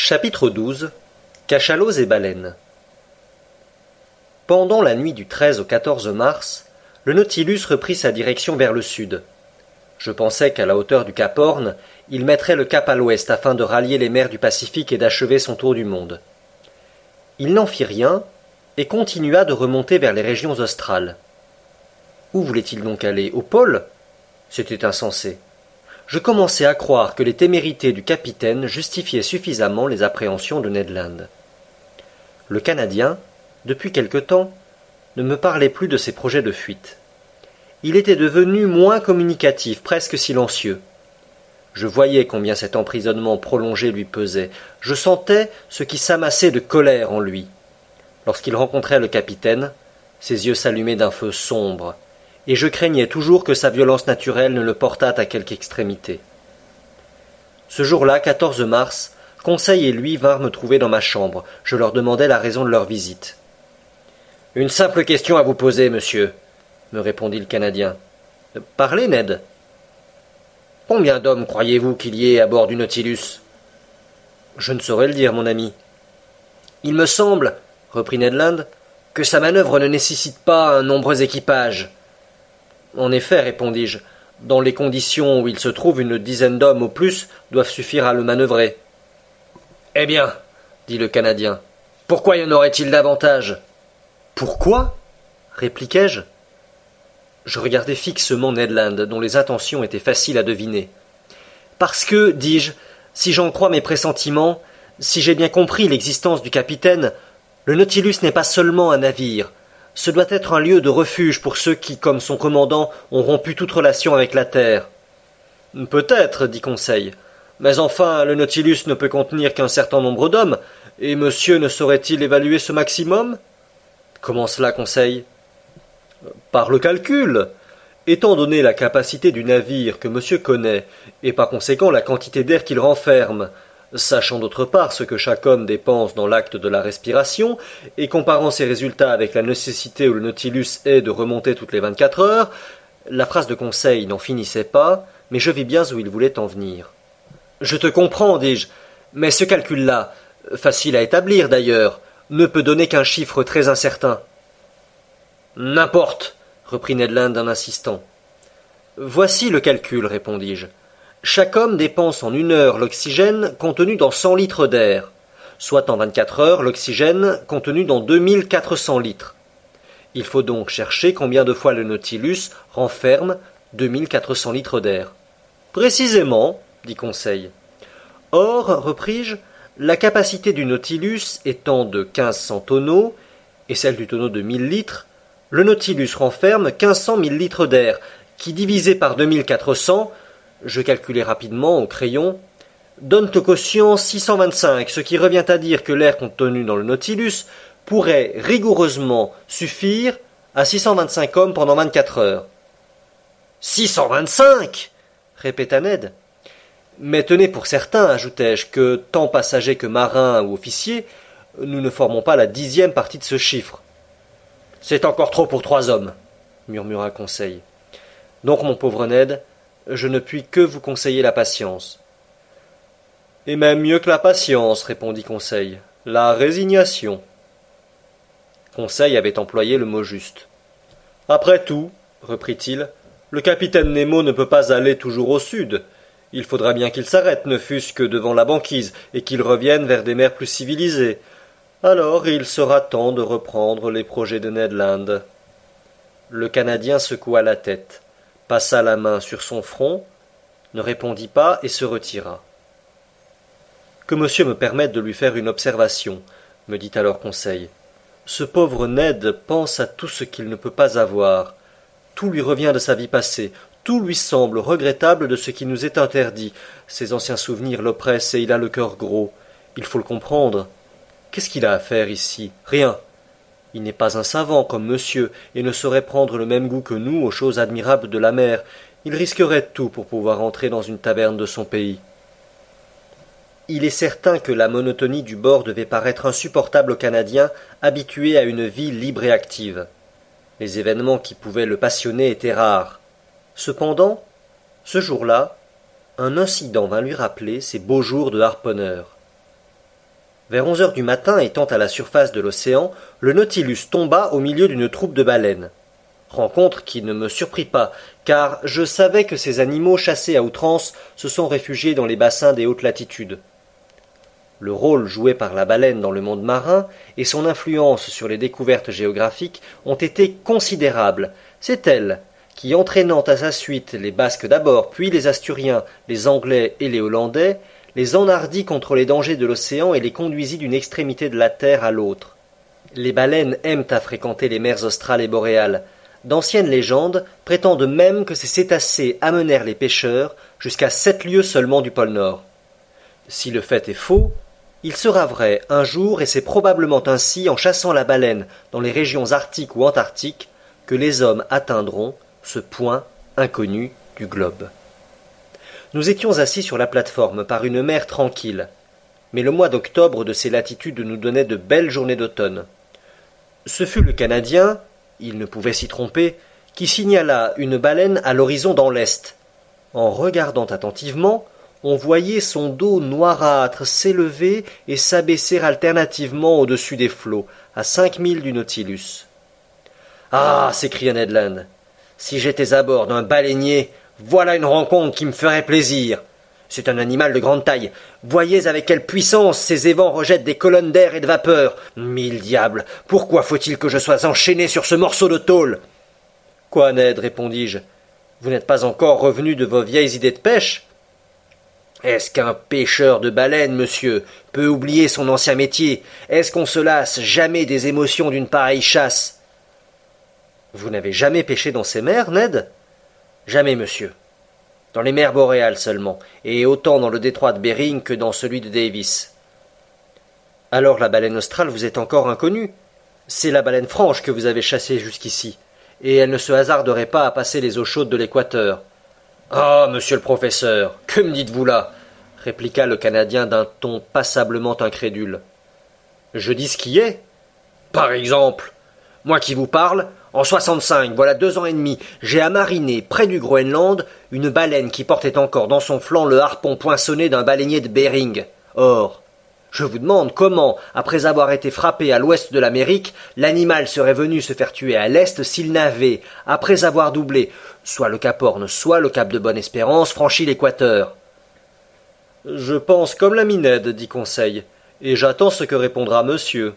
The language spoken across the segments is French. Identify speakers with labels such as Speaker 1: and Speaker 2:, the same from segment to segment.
Speaker 1: Chapitre XII. Cachalots et baleines Pendant la nuit du 13 au 14 mars, le Nautilus reprit sa direction vers le sud. Je pensais qu'à la hauteur du Cap Horn, il mettrait le cap à l'ouest afin de rallier les mers du Pacifique et d'achever son tour du monde. Il n'en fit rien et continua de remonter vers les régions australes. Où voulait-il donc aller Au pôle C'était insensé je commençais à croire que les témérités du capitaine justifiaient suffisamment les appréhensions de Ned Land. Le Canadien, depuis quelque temps, ne me parlait plus de ses projets de fuite. Il était devenu moins communicatif, presque silencieux. Je voyais combien cet emprisonnement prolongé lui pesait. Je sentais ce qui s'amassait de colère en lui. Lorsqu'il rencontrait le capitaine, ses yeux s'allumaient d'un feu sombre et je craignais toujours que sa violence naturelle ne le portât à quelque extrémité. Ce jour-là, 14 mars, Conseil et lui vinrent me trouver dans ma chambre. Je leur demandai la raison de leur visite. Une simple question à vous poser, monsieur, me répondit le Canadien. Euh, parlez, Ned.
Speaker 2: Combien d'hommes croyez-vous qu'il y ait à bord du Nautilus
Speaker 3: Je ne saurais le dire, mon ami.
Speaker 2: Il me semble, reprit Ned Land, que sa manœuvre ne nécessite pas un nombreux équipage.
Speaker 3: En effet, répondis-je, dans les conditions où il se trouve, une dizaine d'hommes au plus doivent suffire à le manœuvrer.
Speaker 2: Eh bien, dit le Canadien, pourquoi y en aurait-il davantage
Speaker 3: Pourquoi répliquai-je. Je regardais fixement Ned Land, dont les intentions étaient faciles à deviner. Parce que, dis-je, si j'en crois mes pressentiments, si j'ai bien compris l'existence du capitaine, le Nautilus n'est pas seulement un navire, ce doit être un lieu de refuge pour ceux qui, comme son commandant, ont rompu toute relation avec la Terre.
Speaker 1: Peut-être, dit Conseil. Mais enfin, le Nautilus ne peut contenir qu'un certain nombre d'hommes, et monsieur ne saurait-il évaluer ce maximum
Speaker 3: Comment cela, Conseil
Speaker 1: Par le calcul. Étant donné la capacité du navire que monsieur connaît, et par conséquent la quantité d'air qu'il renferme, sachant d'autre part ce que chaque homme dépense dans l'acte de la respiration, et comparant ses résultats avec la nécessité où le Nautilus est de remonter toutes les vingt-quatre heures, la phrase de conseil n'en finissait pas, mais je vis bien où il voulait en venir.
Speaker 3: Je te comprends, dis-je, mais ce calcul-là, facile à établir d'ailleurs, ne peut donner qu'un chiffre très incertain.
Speaker 2: N'importe, reprit Ned Land d'un insistant.
Speaker 3: Voici le calcul, répondis-je. Chaque homme dépense en une heure l'oxygène contenu dans 100 litres d'air, soit en 24 heures l'oxygène contenu dans 2400 litres. Il faut donc chercher combien de fois le Nautilus renferme 2400 litres d'air.
Speaker 1: Précisément, dit Conseil. Or, repris-je, la capacité du Nautilus étant de 1500 tonneaux et celle du tonneau de 1000 litres, le Nautilus renferme 1500 000 litres d'air, qui divisé par 2400 je calculai rapidement au crayon. Donne cent vingt 625, ce qui revient à dire que l'air contenu dans le Nautilus pourrait rigoureusement suffire à 625 hommes pendant 24 heures.
Speaker 2: 625 répéta Ned.
Speaker 3: Mais tenez pour certain, ajoutai-je, que tant passagers que marins ou officiers, nous ne formons pas la dixième partie de ce chiffre.
Speaker 1: C'est encore trop pour trois hommes, murmura Conseil. Donc, mon pauvre Ned, je ne puis que vous conseiller la patience. Et même mieux que la patience, répondit Conseil, la résignation. Conseil avait employé le mot juste. Après tout, reprit-il, le capitaine Nemo ne peut pas aller toujours au sud. Il faudra bien qu'il s'arrête, ne fût-ce que devant la banquise, et qu'il revienne vers des mers plus civilisées. Alors il sera temps de reprendre les projets de Ned Land. Le Canadien secoua la tête passa la main sur son front, ne répondit pas et se retira.
Speaker 3: Que monsieur me permette de lui faire une observation, me dit alors Conseil. Ce pauvre Ned pense à tout ce qu'il ne peut pas avoir. Tout lui revient de sa vie passée, tout lui semble regrettable de ce qui nous est interdit. Ses anciens souvenirs l'oppressent et il a le cœur gros. Il faut le comprendre. Qu'est-ce qu'il a à faire ici Rien. Il n'est pas un savant comme monsieur, et ne saurait prendre le même goût que nous aux choses admirables de la mer. Il risquerait tout pour pouvoir entrer dans une taverne de son pays. Il est certain que la monotonie du bord devait paraître insupportable au Canadien habitué à une vie libre et active. Les événements qui pouvaient le passionner étaient rares. Cependant, ce jour-là, un incident vint lui rappeler ses beaux jours de harponneur. Vers onze heures du matin, étant à la surface de l'océan, le Nautilus tomba au milieu d'une troupe de baleines. Rencontre qui ne me surprit pas, car je savais que ces animaux chassés à outrance se sont réfugiés dans les bassins des hautes latitudes. Le rôle joué par la baleine dans le monde marin et son influence sur les découvertes géographiques ont été considérables. C'est elle qui, entraînant à sa suite les Basques d'abord, puis les Asturiens, les Anglais et les Hollandais, les enhardit contre les dangers de l'océan et les conduisit d'une extrémité de la terre à l'autre. Les baleines aiment à fréquenter les mers australes et boréales. D'anciennes légendes prétendent même que ces cétacés amenèrent les pêcheurs jusqu'à sept lieues seulement du pôle Nord. Si le fait est faux, il sera vrai un jour, et c'est probablement ainsi en chassant la baleine dans les régions arctiques ou antarctiques que les hommes atteindront ce point inconnu du globe. Nous étions assis sur la plateforme par une mer tranquille. Mais le mois d'octobre de ces latitudes nous donnait de belles journées d'automne. Ce fut le Canadien, il ne pouvait s'y tromper, qui signala une baleine à l'horizon dans l'est. En regardant attentivement, on voyait son dos noirâtre s'élever et s'abaisser alternativement au-dessus des flots, à cinq milles du Nautilus. Ah s'écria Ned Land, si j'étais à bord d'un baleinier, voilà une rencontre qui me ferait plaisir. C'est un animal de grande taille. Voyez avec quelle puissance ces évents rejettent des colonnes d'air et de vapeur. Mille diables. Pourquoi faut il que je sois enchaîné sur ce morceau de tôle? Quoi, Ned? répondis je. Vous n'êtes pas encore revenu de vos vieilles idées de pêche? Est-ce qu'un pêcheur de baleines, monsieur, peut oublier son ancien métier Est-ce qu'on se lasse jamais des émotions d'une pareille chasse Vous n'avez jamais pêché dans ces mers, Ned Jamais, monsieur. Dans les mers boréales seulement, et autant dans le détroit de Bering que dans celui de Davis. Alors la baleine australe vous est encore inconnue. C'est la baleine franche que vous avez chassée jusqu'ici, et elle ne se hasarderait pas à passer les eaux chaudes de l'équateur.
Speaker 2: Ah, monsieur le professeur, que me dites-vous là répliqua le Canadien d'un ton passablement incrédule.
Speaker 3: Je dis ce qui est.
Speaker 2: Par exemple, moi qui vous parle, en 65, voilà deux ans et demi, j'ai amariné, près du Groenland, une baleine qui portait encore dans son flanc le harpon poinçonné d'un baleinier de Bering. Or, je vous demande comment, après avoir été frappé à l'ouest de l'Amérique, l'animal serait venu se faire tuer à l'est s'il n'avait, après avoir doublé, soit le Cap Horn, soit le Cap de Bonne-Espérance, franchi l'équateur.
Speaker 1: Je pense comme la Minède, dit Conseil, et j'attends ce que répondra monsieur.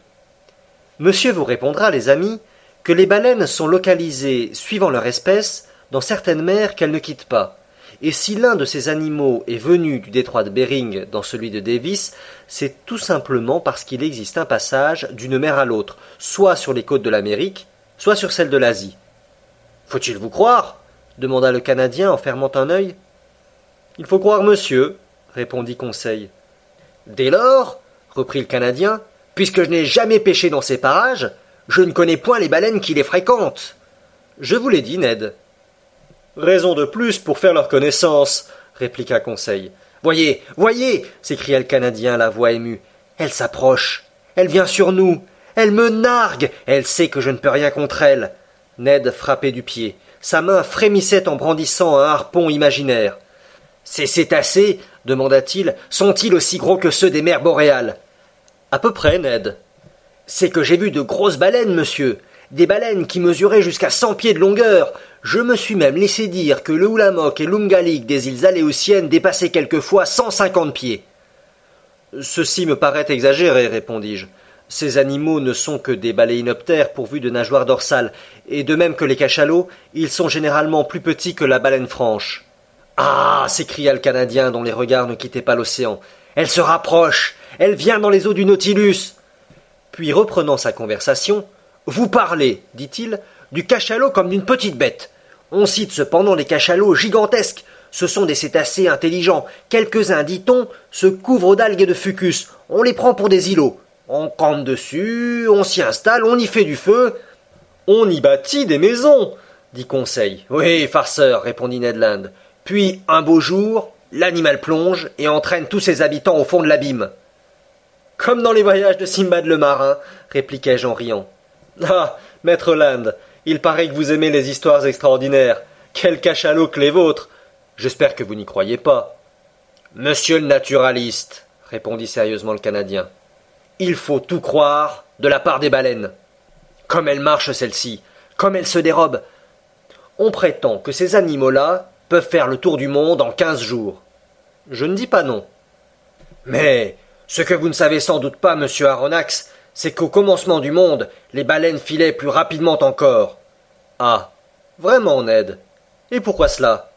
Speaker 3: Monsieur vous répondra, les amis, que les baleines sont localisées, suivant leur espèce, dans certaines mers qu'elles ne quittent pas. Et si l'un de ces animaux est venu du détroit de Bering dans celui de Davis, c'est tout simplement parce qu'il existe un passage d'une mer à l'autre, soit sur les côtes de l'Amérique, soit sur celles de l'Asie.
Speaker 2: Faut-il vous croire demanda le Canadien en fermant un œil.
Speaker 1: Il faut croire monsieur, répondit Conseil.
Speaker 2: Dès lors, reprit le Canadien, puisque je n'ai jamais pêché dans ces parages, je ne connais point les baleines qui les fréquentent. Je vous l'ai dit, Ned.
Speaker 1: Raison de plus pour faire leur connaissance, répliqua Conseil.
Speaker 2: Voyez, voyez, s'écria le Canadien, la voix émue. Elle s'approche. Elle vient sur nous. Elle me nargue. Elle sait que je ne peux rien contre elle. Ned frappait du pied. Sa main frémissait en brandissant un harpon imaginaire. Ces cétacés, demanda-t-il, sont-ils aussi gros que ceux des mers boréales
Speaker 3: À peu près, Ned,
Speaker 2: c'est que j'ai vu de grosses baleines, monsieur. Des baleines qui mesuraient jusqu'à cent pieds de longueur. Je me suis même laissé dire que le Oulamok et l'oungalik des îles Aléoutiennes dépassaient quelquefois cent cinquante pieds.
Speaker 3: Ceci me paraît exagéré, répondis-je. Ces animaux ne sont que des baleinoptères pourvus de nageoires dorsales, et de même que les cachalots, ils sont généralement plus petits que la baleine franche.
Speaker 2: Ah s'écria le Canadien dont les regards ne quittaient pas l'océan. Elle se rapproche Elle vient dans les eaux du Nautilus puis reprenant sa conversation, Vous parlez, dit-il, du cachalot comme d'une petite bête. On cite cependant les cachalots gigantesques. Ce sont des cétacés intelligents. Quelques-uns, dit-on, se couvrent d'algues et de fucus. On les prend pour des îlots. On campe dessus, on s'y installe, on y fait du feu.
Speaker 1: On y bâtit des maisons, dit Conseil.
Speaker 2: Oui, farceur, répondit Ned Land. Puis, un beau jour, l'animal plonge et entraîne tous ses habitants au fond de l'abîme.
Speaker 3: Comme dans les voyages de Simbad le marin, répliquai-je en riant. Ah, maître Land, il paraît que vous aimez les histoires extraordinaires. Quel cachalot que les vôtres J'espère que vous n'y croyez pas.
Speaker 2: Monsieur le naturaliste, répondit sérieusement le Canadien, il faut tout croire de la part des baleines. Comme elles marchent celles-ci, comme elles se dérobent. On prétend que ces animaux-là peuvent faire le tour du monde en quinze jours.
Speaker 3: Je ne dis pas non.
Speaker 2: Mais ce que vous ne savez sans doute pas, monsieur Aronnax, c'est qu'au commencement du monde, les baleines filaient plus rapidement encore.
Speaker 3: Ah. Vraiment, Ned. Et pourquoi cela?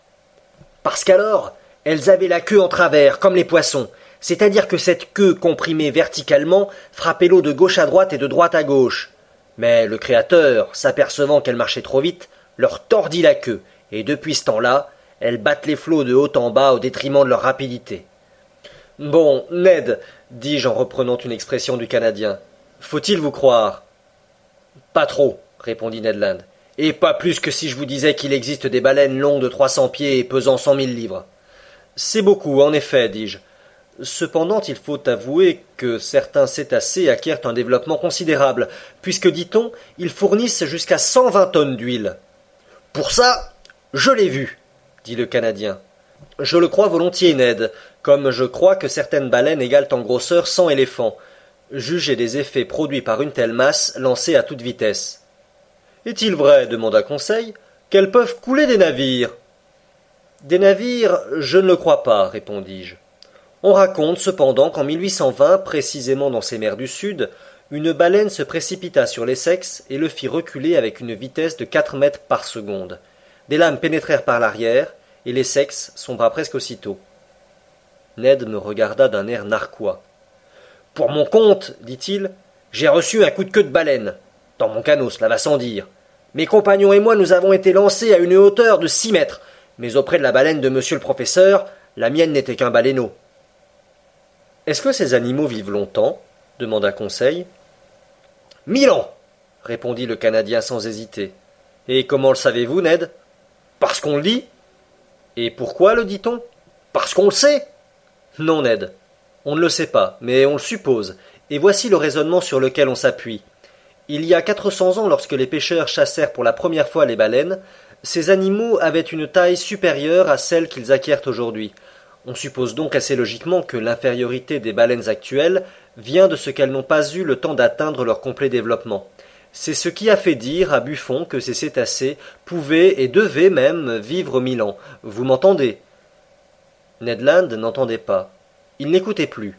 Speaker 2: Parce qu'alors, elles avaient la queue en travers, comme les poissons, c'est-à-dire que cette queue comprimée verticalement frappait l'eau de gauche à droite et de droite à gauche. Mais le Créateur, s'apercevant qu'elles marchaient trop vite, leur tordit la queue, et depuis ce temps-là, elles battent les flots de haut en bas au détriment de leur rapidité.
Speaker 3: Bon, Ned, dis-je en reprenant une expression du Canadien, faut-il vous croire
Speaker 1: Pas trop, répondit Ned Land, et pas plus que si je vous disais qu'il existe des baleines longues de trois cents pieds et pesant cent mille livres.
Speaker 3: C'est beaucoup, en effet, dis-je. Cependant, il faut avouer que certains cétacés acquièrent un développement considérable, puisque, dit-on, ils fournissent jusqu'à cent vingt tonnes d'huile.
Speaker 2: Pour ça, je l'ai vu, dit le Canadien. Je le crois volontiers, Ned comme je crois que certaines baleines égalent en grosseur cent éléphants. Jugez des effets produits par une telle masse lancée à toute vitesse.
Speaker 1: Est-il vrai, demanda Conseil, qu'elles peuvent couler des navires
Speaker 3: Des navires, je ne le crois pas, répondis-je. On raconte cependant qu'en 1820, précisément dans ces mers du Sud, une baleine se précipita sur l'Essex et le fit reculer avec une vitesse de quatre mètres par seconde. Des lames pénétrèrent par l'arrière, et l'Essex sombra presque aussitôt. Ned me regarda d'un air narquois.
Speaker 2: Pour mon compte, dit-il, j'ai reçu un coup de queue de baleine. Dans mon canot, cela va sans dire. Mes compagnons et moi, nous avons été lancés à une hauteur de six mètres, mais auprès de la baleine de monsieur le professeur, la mienne n'était qu'un baleineau.
Speaker 1: Est-ce que ces animaux vivent longtemps demanda Conseil.
Speaker 2: Mille ans répondit le Canadien sans hésiter.
Speaker 3: Et comment le savez-vous, Ned
Speaker 2: Parce qu'on le dit.
Speaker 3: Et pourquoi le dit-on
Speaker 2: Parce qu'on le sait
Speaker 3: non, Ned. On ne le sait pas, mais on le suppose, et voici le raisonnement sur lequel on s'appuie. Il y a cents ans, lorsque les pêcheurs chassèrent pour la première fois les baleines, ces animaux avaient une taille supérieure à celle qu'ils acquièrent aujourd'hui. On suppose donc assez logiquement que l'infériorité des baleines actuelles vient de ce qu'elles n'ont pas eu le temps d'atteindre leur complet développement. C'est ce qui a fait dire à Buffon que ces cétacés pouvaient et devaient même vivre mille ans. Vous m'entendez?
Speaker 1: ned land n'entendait pas il n'écoutait plus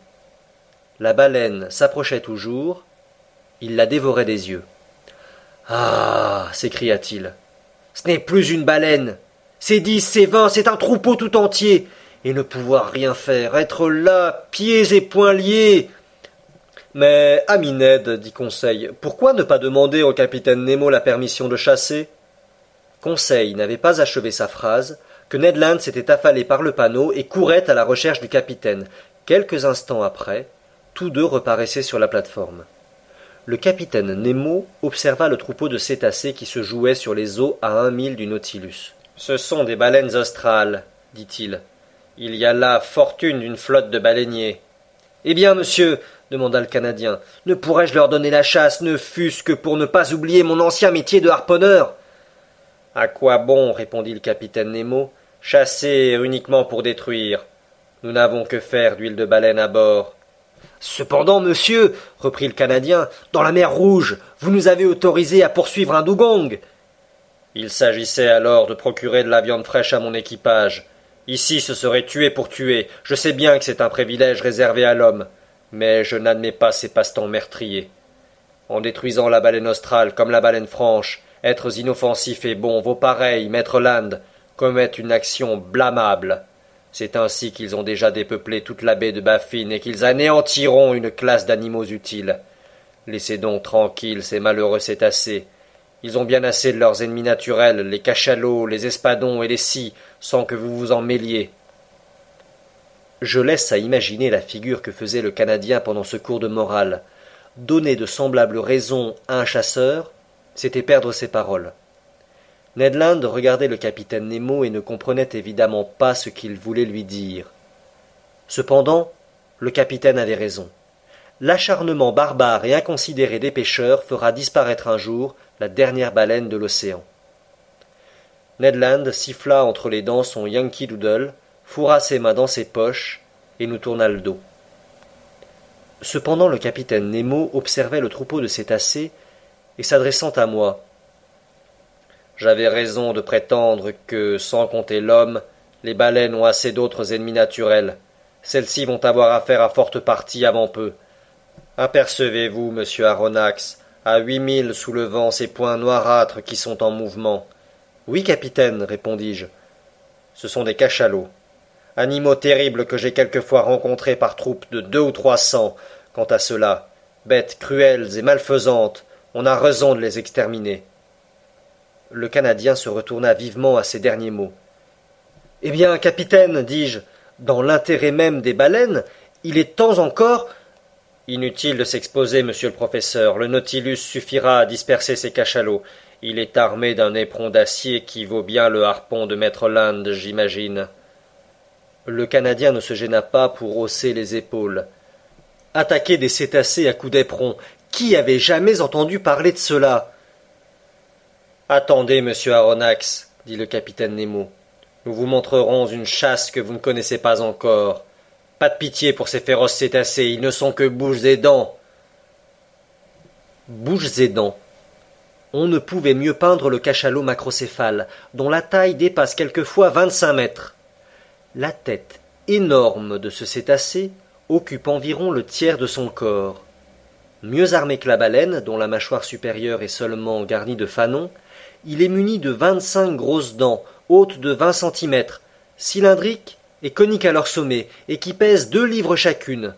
Speaker 1: la baleine s'approchait toujours il la dévorait des yeux
Speaker 2: ah s'écria-t-il ce n'est plus une baleine c'est dix c'est vingt c'est un troupeau tout entier et ne pouvoir rien faire être là pieds et poings liés
Speaker 1: mais, ami Ned, dit Conseil, pourquoi ne pas demander au capitaine Nemo la permission de chasser Conseil n'avait pas achevé sa phrase s'était affalé par le panneau et courait à la recherche du capitaine. Quelques instants après, tous deux reparaissaient sur la plateforme. Le capitaine Nemo observa le troupeau de cétacés qui se jouait sur les eaux à un mille du Nautilus. Ce sont des baleines australes, dit-il. Il y a là fortune d'une flotte de baleiniers.
Speaker 2: Eh bien, monsieur, demanda le Canadien, ne pourrais-je leur donner la chasse, ne fût-ce que pour ne pas oublier mon ancien métier de harponneur
Speaker 1: À quoi bon répondit le capitaine Nemo. « Chassé uniquement pour détruire. Nous n'avons que faire d'huile de baleine à bord.
Speaker 2: Cependant, monsieur, reprit le Canadien, dans la mer Rouge, vous nous avez autorisé à poursuivre un dugong.
Speaker 1: Il s'agissait alors de procurer de la viande fraîche à mon équipage. Ici, ce serait tuer pour tuer. Je sais bien que c'est un privilège réservé à l'homme, mais je n'admets pas ces passe-temps meurtriers. En détruisant la baleine australe comme la baleine franche, êtres inoffensifs et bons, vos pareils, maître Land, commettent une action blâmable. C'est ainsi qu'ils ont déjà dépeuplé toute la baie de Baffin et qu'ils anéantiront une classe d'animaux utiles. Laissez donc tranquilles ces malheureux cétacés. Ils ont bien assez de leurs ennemis naturels, les cachalots, les espadons et les scies, sans que vous vous en mêliez.
Speaker 3: Je laisse à imaginer la figure que faisait le Canadien pendant ce cours de morale. Donner de semblables raisons à un chasseur, c'était perdre ses paroles. Ned Land regardait le capitaine Nemo et ne comprenait évidemment pas ce qu'il voulait lui dire. Cependant, le capitaine avait raison. L'acharnement barbare et inconsidéré des pêcheurs fera disparaître un jour la dernière baleine de l'océan. Ned Land siffla entre les dents son Yankee Doodle, fourra ses mains dans ses poches et nous tourna le dos. Cependant, le capitaine Nemo observait le troupeau de cétacés et s'adressant à moi
Speaker 1: j'avais raison de prétendre que, sans compter l'homme, les baleines ont assez d'autres ennemis naturels. Celles-ci vont avoir affaire à forte partie avant peu. Apercevez-vous, monsieur Aronnax, à huit milles sous le vent, ces points noirâtres qui sont en mouvement.
Speaker 3: Oui, capitaine, répondis-je.
Speaker 1: Ce sont des cachalots. Animaux terribles que j'ai quelquefois rencontrés par troupes de deux ou trois cents. Quant à ceux-là, bêtes cruelles et malfaisantes, on a raison de les exterminer.
Speaker 2: Le Canadien se retourna vivement à ces derniers mots. Eh bien, capitaine, dis-je, dans l'intérêt même des baleines, il est temps encore.
Speaker 1: Inutile de s'exposer, monsieur le professeur, le Nautilus suffira à disperser ces cachalots. Il est armé d'un éperon d'acier qui vaut bien le harpon de maître Land, j'imagine.
Speaker 2: Le Canadien ne se gêna pas pour hausser les épaules. Attaquer des cétacés à coups d'éperon, qui avait jamais entendu parler de cela?
Speaker 1: Attendez, monsieur Aronnax, dit le capitaine Nemo. Nous vous montrerons une chasse que vous ne connaissez pas encore. Pas de pitié pour ces féroces cétacés, ils ne sont que bouches et dents.
Speaker 3: Bouches et dents. On ne pouvait mieux peindre le cachalot macrocéphale, dont la taille dépasse quelquefois vingt-cinq mètres. La tête énorme de ce cétacé occupe environ le tiers de son corps. Mieux armé que la baleine, dont la mâchoire supérieure est seulement garnie de fanons, il est muni de vingt-cinq grosses dents, hautes de vingt centimètres, cylindriques et coniques à leur sommet, et qui pèsent deux livres chacune.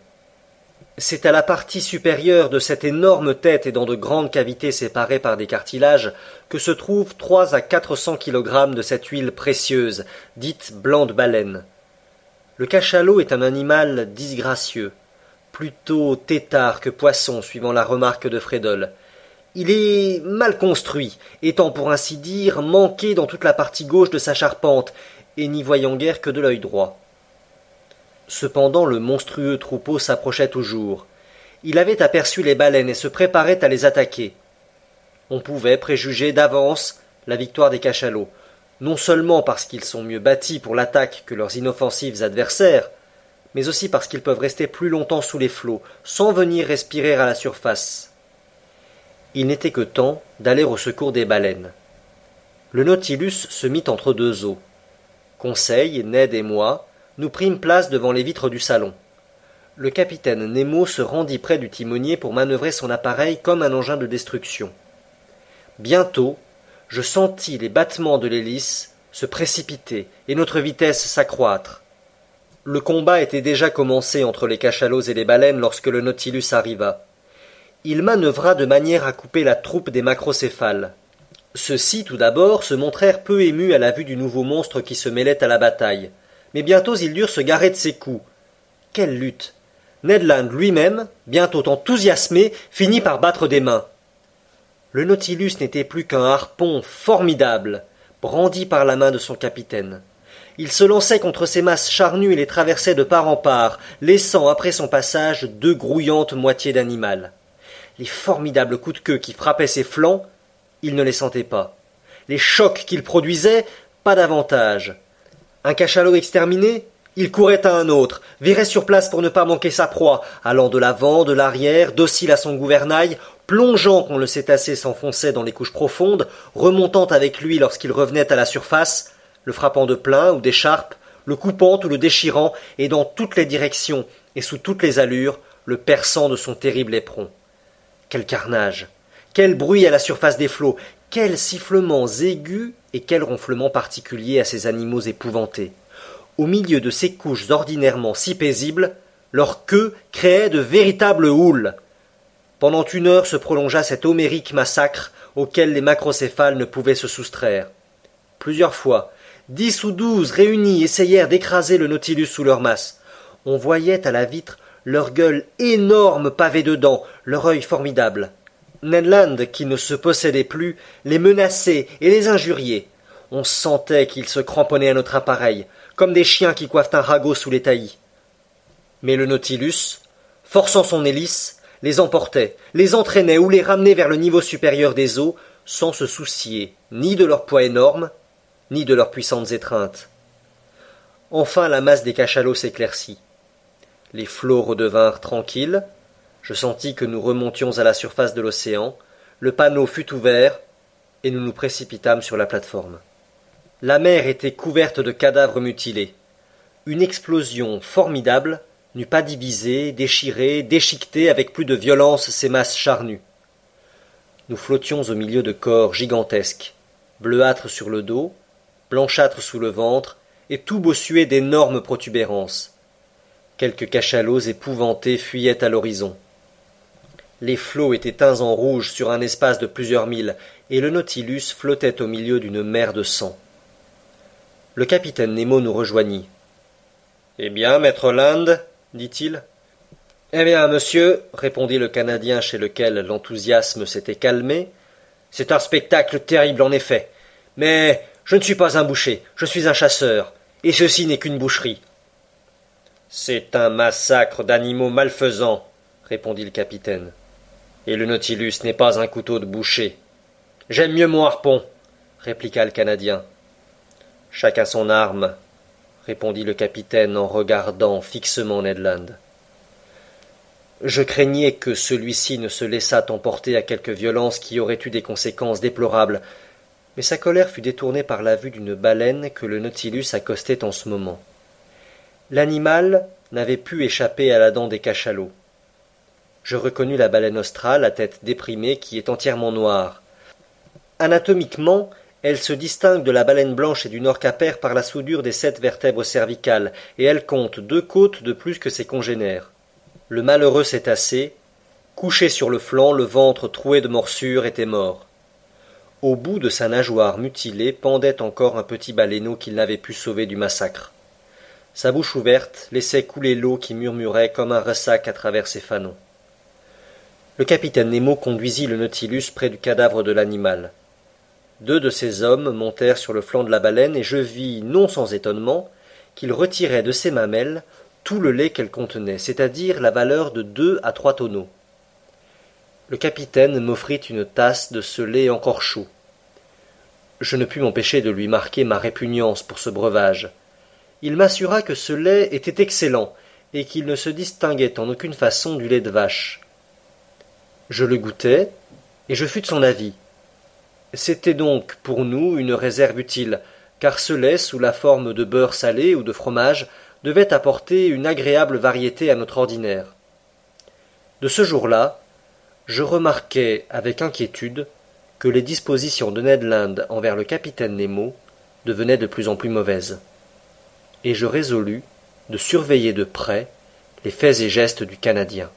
Speaker 3: C'est à la partie supérieure de cette énorme tête et dans de grandes cavités séparées par des cartilages que se trouvent trois à quatre cents kilogrammes de cette huile précieuse, dite blanc baleine. Le cachalot est un animal disgracieux plutôt têtard que poisson, suivant la remarque de Fredol. Il est mal construit, étant pour ainsi dire manqué dans toute la partie gauche de sa charpente, et n'y voyant guère que de l'œil droit. Cependant le monstrueux troupeau s'approchait toujours. Il avait aperçu les baleines et se préparait à les attaquer. On pouvait préjuger d'avance la victoire des cachalots, non seulement parce qu'ils sont mieux bâtis pour l'attaque que leurs inoffensifs adversaires, mais aussi parce qu'ils peuvent rester plus longtemps sous les flots, sans venir respirer à la surface. Il n'était que temps d'aller au secours des baleines. Le Nautilus se mit entre deux eaux. Conseil, Ned et moi nous prîmes place devant les vitres du salon. Le capitaine Nemo se rendit près du timonier pour manœuvrer son appareil comme un engin de destruction. Bientôt, je sentis les battements de l'hélice se précipiter et notre vitesse s'accroître. Le combat était déjà commencé entre les cachalots et les baleines lorsque le Nautilus arriva. Il manœuvra de manière à couper la troupe des macrocéphales. Ceux-ci, tout d'abord, se montrèrent peu émus à la vue du nouveau monstre qui se mêlait à la bataille. Mais bientôt ils durent se garer de ses coups. Quelle lutte Ned Land lui-même, bientôt enthousiasmé, finit par battre des mains. Le Nautilus n'était plus qu'un harpon formidable, brandi par la main de son capitaine. Il se lançait contre ces masses charnues et les traversait de part en part, laissant après son passage deux grouillantes moitiés d'animal. Les formidables coups de queue qui frappaient ses flancs, il ne les sentait pas. Les chocs qu'il produisait, pas davantage. Un cachalot exterminé, il courait à un autre, virait sur place pour ne pas manquer sa proie, allant de l'avant, de l'arrière, docile à son gouvernail, plongeant quand le cétacé s'enfonçait dans les couches profondes, remontant avec lui lorsqu'il revenait à la surface, le frappant de plein ou d'écharpe, le coupant ou le déchirant, et dans toutes les directions et sous toutes les allures, le perçant de son terrible éperon. Quel carnage Quel bruit à la surface des flots Quels sifflements aigus et quels ronflements particuliers à ces animaux épouvantés Au milieu de ces couches ordinairement si paisibles, leur queue créait de véritables houles. Pendant une heure se prolongea cet homérique massacre auquel les macrocéphales ne pouvaient se soustraire. Plusieurs fois, Dix ou douze réunis essayèrent d'écraser le Nautilus sous leur masse. On voyait à la vitre leur gueule énorme pavée de dents, leur œil formidable. Ned Land, qui ne se possédait plus, les menaçait et les injuriait. On sentait qu'ils se cramponnaient à notre appareil, comme des chiens qui coiffent un ragot sous les taillis. Mais le Nautilus, forçant son hélice, les emportait, les entraînait ou les ramenait vers le niveau supérieur des eaux, sans se soucier ni de leur poids énorme, ni de leurs puissantes étreintes. Enfin la masse des cachalots s'éclaircit. Les flots redevinrent tranquilles, je sentis que nous remontions à la surface de l'océan, le panneau fut ouvert, et nous nous précipitâmes sur la plateforme. La mer était couverte de cadavres mutilés. Une explosion formidable n'eût pas divisé, déchiré, déchiqueté avec plus de violence ces masses charnues. Nous flottions au milieu de corps gigantesques, bleuâtres sur le dos, blanchâtre sous le ventre, et tout bossué d'énormes protubérances. Quelques cachalots épouvantés fuyaient à l'horizon. Les flots étaient teints en rouge sur un espace de plusieurs milles, et le Nautilus flottait au milieu d'une mer de sang. Le capitaine Nemo nous rejoignit.
Speaker 1: Eh bien, maître Land, dit-il.
Speaker 2: Eh bien, monsieur, répondit le Canadien chez lequel l'enthousiasme s'était calmé, c'est un spectacle terrible en effet. Mais je ne suis pas un boucher, je suis un chasseur, et ceci n'est qu'une boucherie.
Speaker 1: C'est un massacre d'animaux malfaisants, répondit le capitaine.
Speaker 2: Et le Nautilus n'est pas un couteau de boucher. J'aime mieux mon harpon, répliqua le Canadien.
Speaker 1: Chacun son arme, répondit le capitaine en regardant fixement Ned Land.
Speaker 3: Je craignais que celui-ci ne se laissât emporter à quelque violence qui aurait eu des conséquences déplorables, mais sa colère fut détournée par la vue d'une baleine que le Nautilus accostait en ce moment. L'animal n'avait pu échapper à la dent des cachalots. Je reconnus la baleine australe à tête déprimée qui est entièrement noire. Anatomiquement, elle se distingue de la baleine blanche et du Norcaper par la soudure des sept vertèbres cervicales, et elle compte deux côtes de plus que ses congénères. Le malheureux cétacé, couché sur le flanc, le ventre troué de morsures, était mort. Au bout de sa nageoire mutilée pendait encore un petit baleineau qu'il n'avait pu sauver du massacre. Sa bouche ouverte laissait couler l'eau qui murmurait comme un ressac à travers ses fanons. Le capitaine Nemo conduisit le Nautilus près du cadavre de l'animal. Deux de ses hommes montèrent sur le flanc de la baleine et je vis, non sans étonnement, qu'il retirait de ses mamelles tout le lait qu'elle contenait, c'est-à-dire la valeur de deux à trois tonneaux. Le capitaine m'offrit une tasse de ce lait encore chaud. Je ne pus m'empêcher de lui marquer ma répugnance pour ce breuvage. Il m'assura que ce lait était excellent et qu'il ne se distinguait en aucune façon du lait de vache. Je le goûtai et je fus de son avis. C'était donc pour nous une réserve utile, car ce lait, sous la forme de beurre salé ou de fromage, devait apporter une agréable variété à notre ordinaire. De ce jour-là, je remarquai avec inquiétude que les dispositions de Ned Land envers le capitaine Nemo devenaient de plus en plus mauvaises, et je résolus de surveiller de près les faits et gestes du Canadien.